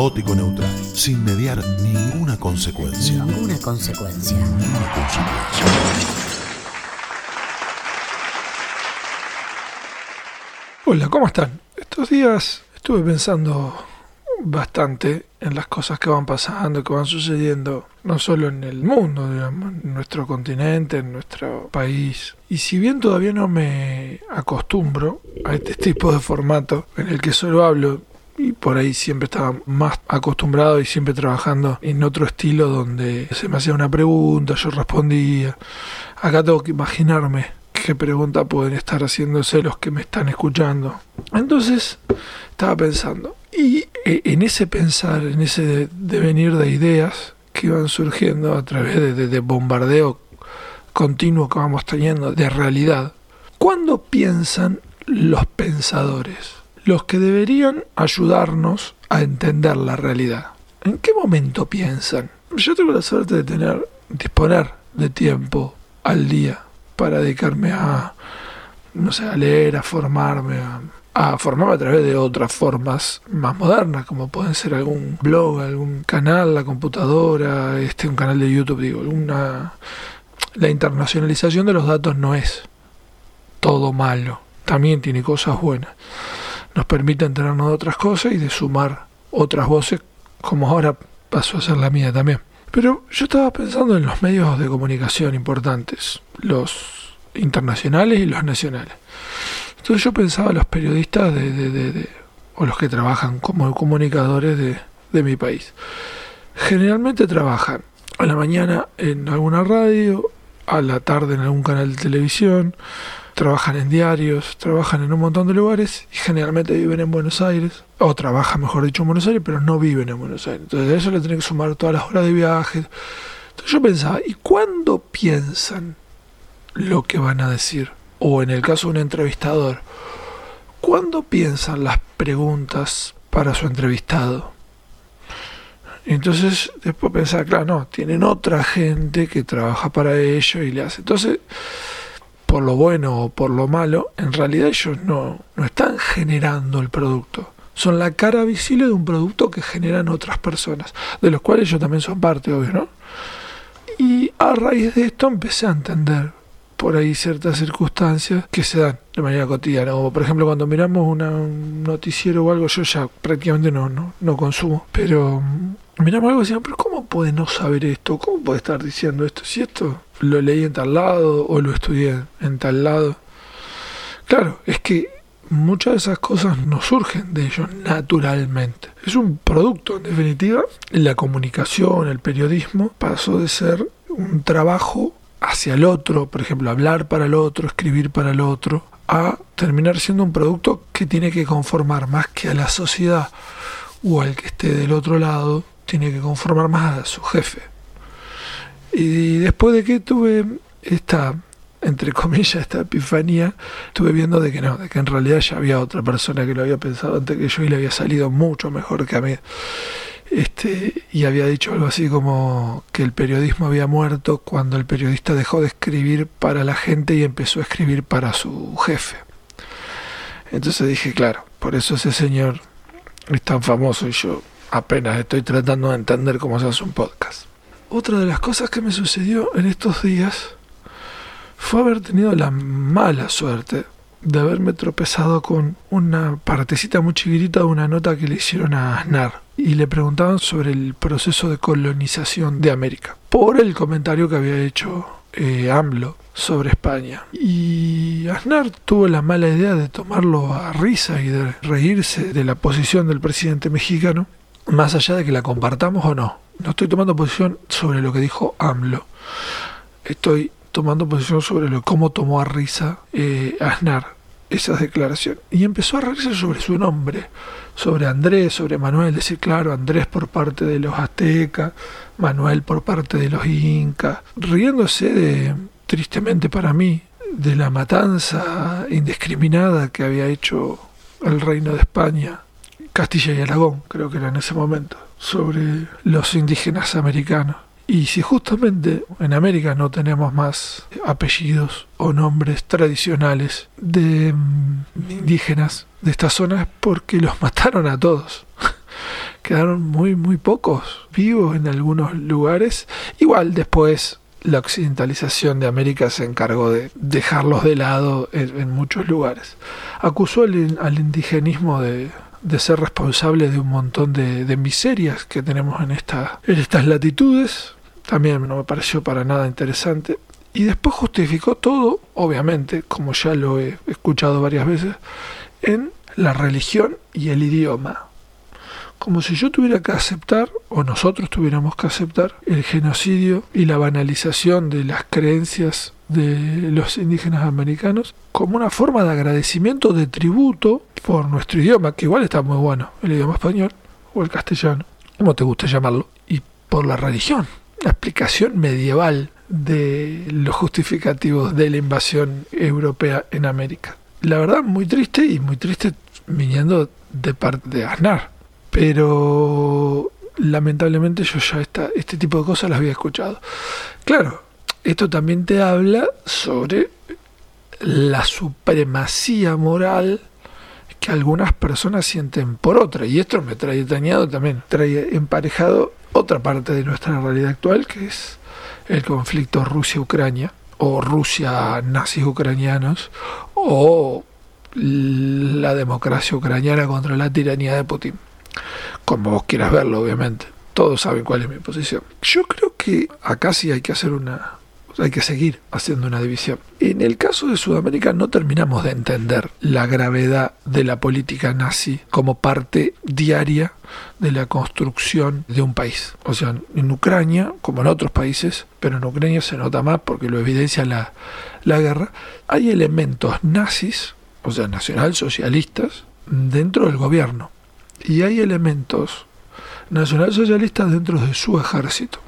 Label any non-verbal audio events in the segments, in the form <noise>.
caótico neutral, sin mediar ninguna consecuencia. Ninguna consecuencia. Ninguna consecuencia. Hola, ¿cómo están? Estos días estuve pensando bastante en las cosas que van pasando, que van sucediendo, no solo en el mundo, digamos, en nuestro continente, en nuestro país. Y si bien todavía no me acostumbro a este tipo de formato en el que solo hablo, y por ahí siempre estaba más acostumbrado y siempre trabajando en otro estilo donde se me hacía una pregunta, yo respondía. Acá tengo que imaginarme qué pregunta pueden estar haciéndose los que me están escuchando. Entonces estaba pensando, y eh, en ese pensar, en ese devenir de ideas que iban surgiendo a través de, de bombardeo continuo que vamos teniendo de realidad, ¿cuándo piensan los pensadores? Los que deberían ayudarnos a entender la realidad. ¿En qué momento piensan? Yo tengo la suerte de tener, disponer de tiempo al día para dedicarme a, no sé, a leer, a formarme, a, a formarme a través de otras formas más modernas, como pueden ser algún blog, algún canal, la computadora, este, un canal de YouTube, digo. La internacionalización de los datos no es todo malo, también tiene cosas buenas. Nos permite enterarnos de otras cosas y de sumar otras voces, como ahora pasó a ser la mía también. Pero yo estaba pensando en los medios de comunicación importantes, los internacionales y los nacionales. Entonces yo pensaba los periodistas de, de, o los que trabajan como comunicadores de, de mi país. Generalmente trabajan a la mañana en alguna radio, a la tarde en algún canal de televisión, trabajan en diarios, trabajan en un montón de lugares y generalmente viven en Buenos Aires, o trabajan, mejor dicho, en Buenos Aires, pero no viven en Buenos Aires. Entonces a eso le tienen que sumar todas las horas de viaje. Entonces yo pensaba, ¿y cuándo piensan lo que van a decir? O en el caso de un entrevistador, ¿cuándo piensan las preguntas para su entrevistado? Entonces después pensaba, claro, no, tienen otra gente que trabaja para ellos y le hace. Entonces, por lo bueno o por lo malo, en realidad ellos no, no están generando el producto. Son la cara visible de un producto que generan otras personas, de los cuales ellos también son parte, obvio, ¿no? Y a raíz de esto empecé a entender por ahí ciertas circunstancias que se dan de manera cotidiana. Como por ejemplo cuando miramos una, un noticiero o algo, yo ya prácticamente no, no, no consumo. Pero miramos algo y decíamos, pero ¿cómo puede no saber esto? ¿Cómo puede estar diciendo esto? Si esto lo leí en tal lado o lo estudié en tal lado. Claro, es que muchas de esas cosas no surgen de ellos naturalmente. Es un producto, en definitiva. La comunicación, el periodismo, pasó de ser un trabajo hacia el otro, por ejemplo, hablar para el otro, escribir para el otro, a terminar siendo un producto que tiene que conformar más que a la sociedad o al que esté del otro lado, tiene que conformar más a su jefe. Y después de que tuve esta, entre comillas, esta epifanía, estuve viendo de que no, de que en realidad ya había otra persona que lo había pensado antes que yo y le había salido mucho mejor que a mí este, y había dicho algo así como que el periodismo había muerto cuando el periodista dejó de escribir para la gente y empezó a escribir para su jefe. Entonces dije, claro, por eso ese señor es tan famoso y yo apenas estoy tratando de entender cómo se hace un podcast. Otra de las cosas que me sucedió en estos días fue haber tenido la mala suerte de haberme tropezado con una partecita muy chiquitita de una nota que le hicieron a Aznar y le preguntaban sobre el proceso de colonización de América por el comentario que había hecho eh, AMLO sobre España. Y Aznar tuvo la mala idea de tomarlo a risa y de reírse de la posición del presidente mexicano, más allá de que la compartamos o no. No estoy tomando posición sobre lo que dijo AMLO. Estoy tomando posición sobre lo, cómo tomó a risa eh, Aznar esas declaraciones. Y empezó a reírse sobre su nombre, sobre Andrés, sobre Manuel, decir, claro, Andrés por parte de los aztecas, Manuel por parte de los incas, riéndose de, tristemente para mí, de la matanza indiscriminada que había hecho el reino de España, Castilla y Aragón, creo que era en ese momento, sobre los indígenas americanos. Y si justamente en América no tenemos más apellidos o nombres tradicionales de indígenas de estas zonas, porque los <laughs> mataron a todos. <laughs> quedaron muy, muy pocos vivos en algunos lugares. Igual después la occidentalización de América se encargó de dejarlos de lado en, muchos lugares. Acusó al, indigenismo de, ser responsable de un montón de, miserias que tenemos en, en estas latitudes. También no me pareció para nada interesante. Y después justificó todo, obviamente, como ya lo he escuchado varias veces, en la religión y el idioma como si yo tuviera que aceptar, o nosotros tuviéramos que aceptar, el genocidio y la banalización de las creencias de los indígenas americanos como una forma de agradecimiento, de tributo por nuestro idioma, que igual está muy bueno, el idioma español o el castellano, como te guste llamarlo, y por la religión, la explicación medieval de los justificativos de la invasión europea en América. La verdad, muy triste y muy triste viniendo de parte de Aznar pero lamentablemente yo ya esta, este tipo de cosas las había escuchado. Claro, esto también te habla sobre la supremacía moral que algunas personas sienten por otra. Y esto me trae dañado también, trae emparejado otra parte de nuestra realidad actual, que es el conflicto Rusia-Ucrania, o Rusia-nazis ucranianos, o la democracia ucraniana contra la tiranía de Putin como vos quieras verlo, obviamente. Todos saben cuál es mi posición. Yo creo que acá sí hay que hacer una, hay que seguir haciendo una división. En el caso de Sudamérica no terminamos de entender la gravedad de la política nazi como parte diaria de la construcción de un país. O sea, en Ucrania, como en otros países, pero en Ucrania se nota más porque lo evidencia la, la guerra, hay elementos nazis, o sea, nacionalsocialistas, dentro del gobierno y hay elementos nacionalsocialistas dentro de su ejército.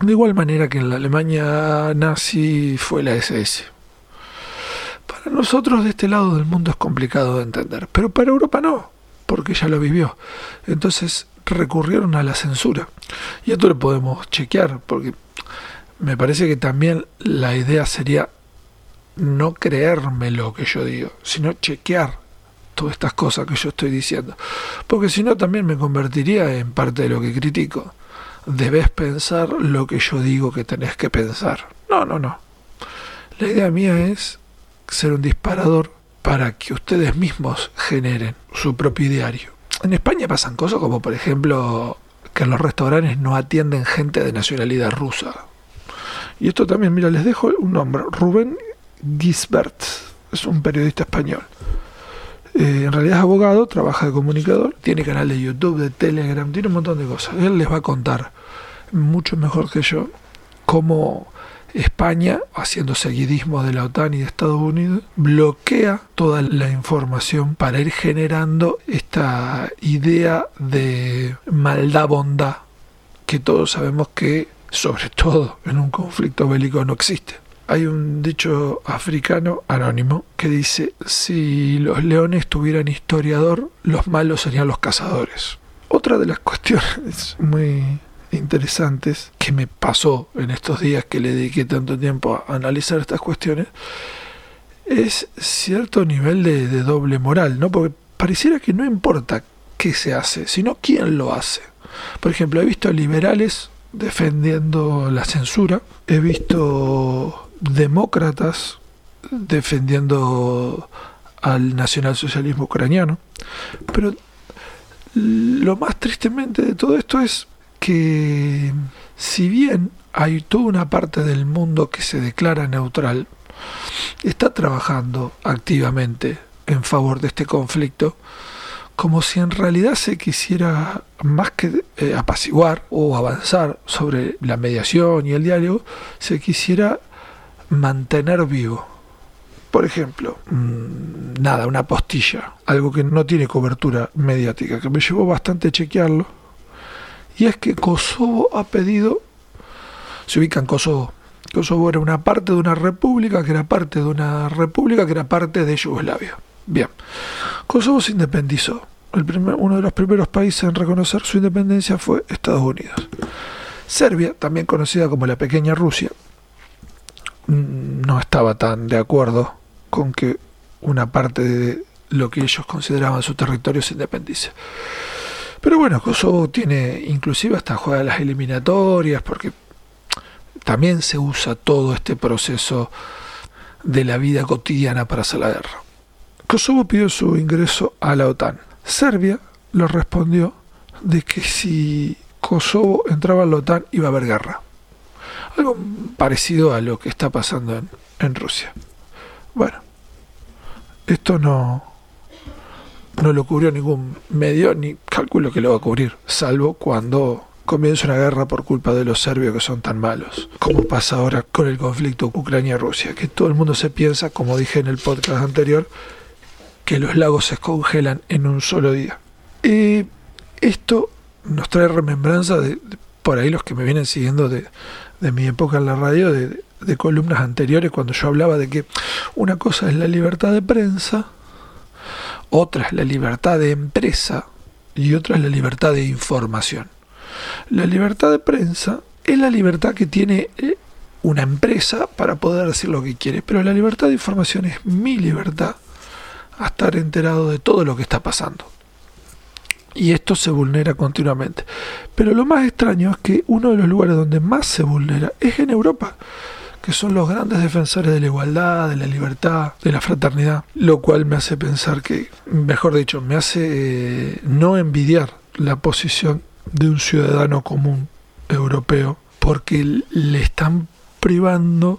De igual manera que en la Alemania nazi fue la SS. Para nosotros de este lado del mundo es complicado de entender, pero para Europa no, porque ya lo vivió. Entonces recurrieron a la censura. Y esto lo podemos chequear, porque me parece que también la idea sería no creerme lo que yo digo, sino chequear todas estas cosas que yo estoy diciendo. Porque si no también me convertiría en parte de lo que critico. Debes pensar lo que yo digo que tenés que pensar. No, no, no. La idea mía es ser un disparador para que ustedes mismos generen su propio diario. En España pasan cosas como por ejemplo que en los restaurantes no atienden gente de nacionalidad rusa. Y esto también, mira, les dejo un nombre, Rubén Gisbert, es un periodista español. Eh, en realidad es abogado, trabaja de comunicador, tiene canal de YouTube, de Telegram, tiene un montón de cosas. Él les va a contar mucho mejor que yo cómo España, haciendo seguidismo de la OTAN y de Estados Unidos, bloquea toda la información para ir generando esta idea de maldad-bondad que todos sabemos que, sobre todo en un conflicto bélico, no existe. Hay un dicho africano anónimo que dice, si los leones tuvieran historiador, los malos serían los cazadores. Otra de las cuestiones muy interesantes que me pasó en estos días que le dediqué tanto tiempo a analizar estas cuestiones es cierto nivel de, de doble moral, ¿no? Porque pareciera que no importa qué se hace, sino quién lo hace. Por ejemplo, he visto liberales defendiendo la censura, he visto demócratas defendiendo al nacionalsocialismo ucraniano. Pero lo más tristemente de todo esto es que si bien hay toda una parte del mundo que se declara neutral, está trabajando activamente en favor de este conflicto, como si en realidad se quisiera más que eh, apaciguar o avanzar sobre la mediación y el diálogo, se quisiera mantener vivo. Por ejemplo, mm, nada, una postilla, algo que no tiene cobertura mediática, que me llevó bastante a chequearlo, y es que Kosovo ha pedido, se ubica en Kosovo, Kosovo era una parte de una república, que era parte de una república, que era parte de Yugoslavia. Bien, Kosovo se independizó. El primer, uno de los primeros países en reconocer su independencia fue Estados Unidos. Serbia, también conocida como la pequeña Rusia, no estaba tan de acuerdo con que una parte de lo que ellos consideraban su territorio se independice. Pero bueno, Kosovo tiene inclusive hasta juega las eliminatorias porque también se usa todo este proceso de la vida cotidiana para hacer la guerra. Kosovo pidió su ingreso a la OTAN. Serbia le respondió de que si Kosovo entraba a la OTAN iba a haber guerra. Algo parecido a lo que está pasando en, en Rusia. Bueno, esto no, no lo cubrió ningún medio, ni calculo que lo va a cubrir, salvo cuando comienza una guerra por culpa de los serbios que son tan malos, como pasa ahora con el conflicto Ucrania-Rusia, que todo el mundo se piensa, como dije en el podcast anterior, que los lagos se congelan en un solo día. Y esto nos trae remembranza de, por ahí los que me vienen siguiendo de, de mi época en la radio, de, de columnas anteriores, cuando yo hablaba de que una cosa es la libertad de prensa, otra es la libertad de empresa y otra es la libertad de información. La libertad de prensa es la libertad que tiene eh, una empresa para poder decir lo que quiere, pero la libertad de información es mi libertad a estar enterado de todo lo que está pasando. Y esto se vulnera continuamente. Pero lo más extraño es que uno de los lugares donde más se vulnera es en Europa que son los grandes defensores de la igualdad, de la libertad, de la fraternidad, lo cual me hace pensar que, mejor dicho, me hace eh, no envidiar la posición de un ciudadano común europeo, porque le están privando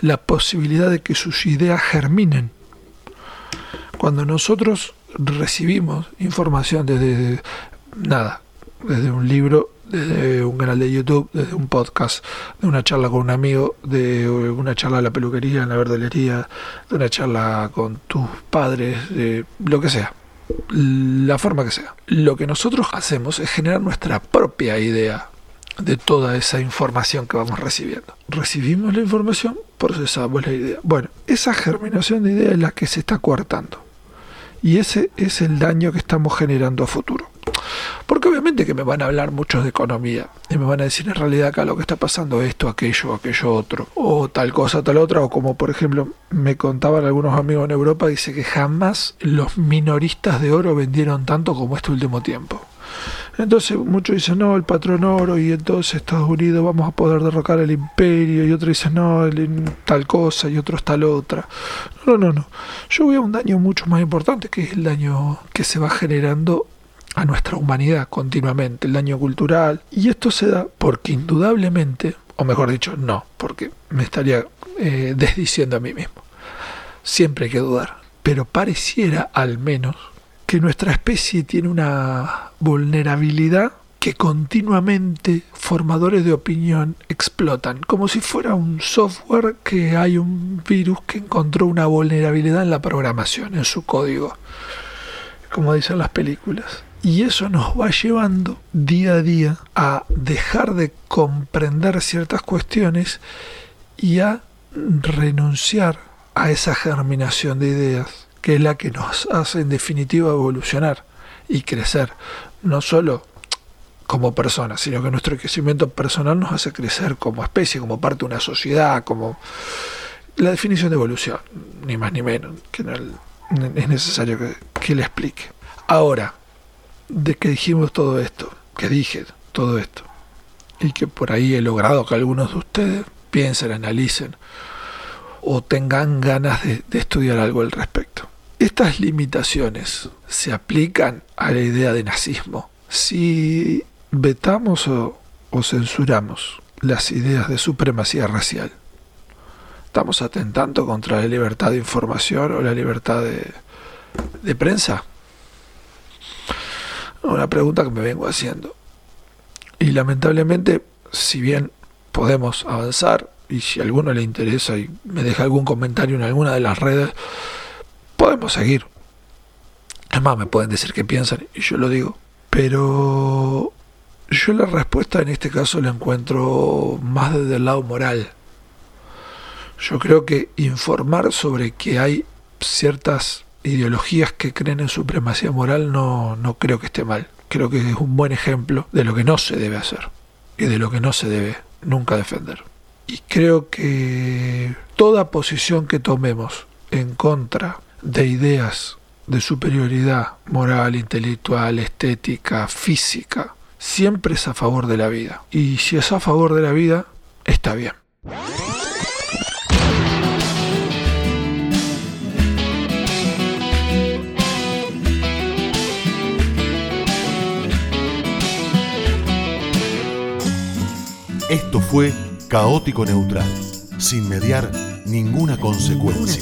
la posibilidad de que sus ideas germinen. Cuando nosotros recibimos información desde nada, desde un libro desde un canal de YouTube, desde un podcast, de una charla con un amigo, de una charla en la peluquería, en la verdelería, de una charla con tus padres, de lo que sea, la forma que sea. Lo que nosotros hacemos es generar nuestra propia idea de toda esa información que vamos recibiendo. Recibimos la información, procesamos la idea. Bueno, esa germinación de idea es la que se está coartando. Y ese es el daño que estamos generando a futuro. Porque obviamente que me van a hablar muchos de economía y me van a decir en realidad acá lo que está pasando esto, aquello, aquello otro, o tal cosa, tal otra, o como por ejemplo me contaban algunos amigos en Europa, dice que jamás los minoristas de oro vendieron tanto como este último tiempo. Entonces muchos dicen, no, el patrón oro y entonces Estados Unidos vamos a poder derrocar el imperio y otros dicen, no, el, tal cosa y otros tal otra. No, no, no. Yo veo un daño mucho más importante que es el daño que se va generando a nuestra humanidad continuamente, el daño cultural. Y esto se da porque indudablemente, o mejor dicho, no, porque me estaría eh, desdiciendo a mí mismo. Siempre hay que dudar. Pero pareciera al menos que nuestra especie tiene una vulnerabilidad que continuamente formadores de opinión explotan, como si fuera un software que hay un virus que encontró una vulnerabilidad en la programación, en su código, como dicen las películas. Y eso nos va llevando día a día a dejar de comprender ciertas cuestiones y a renunciar a esa germinación de ideas, que es la que nos hace en definitiva evolucionar y crecer, no solo como personas, sino que nuestro crecimiento personal nos hace crecer como especie, como parte de una sociedad, como la definición de evolución, ni más ni menos, que no es necesario que, que le explique. Ahora, de que dijimos todo esto, que dije todo esto, y que por ahí he logrado que algunos de ustedes piensen, analicen o tengan ganas de, estudiar algo al respecto. Estas limitaciones se aplican a la idea de nazismo. Si vetamos o, censuramos las ideas de supremacía racial, estamos atentando contra la libertad de información o la libertad de prensa. Una pregunta que me vengo haciendo. Y lamentablemente, si bien podemos avanzar, y si a alguno le interesa y me deja algún comentario en alguna de las redes, podemos seguir. Es más, me pueden decir qué piensan y yo lo digo. Pero yo la respuesta en este caso la encuentro más desde el lado moral. Yo creo que informar sobre que hay ciertas ideologías que creen en supremacía moral no, no creo que esté mal. Creo que es un buen ejemplo de lo que no se debe hacer y de lo que no se debe nunca defender. Y creo que toda posición que tomemos en contra de ideas de superioridad moral, intelectual, estética, física, siempre es a favor de la vida. Y si es a favor de la vida, está bien. Esto fue Caótico Neutral, sin mediar ninguna consecuencia.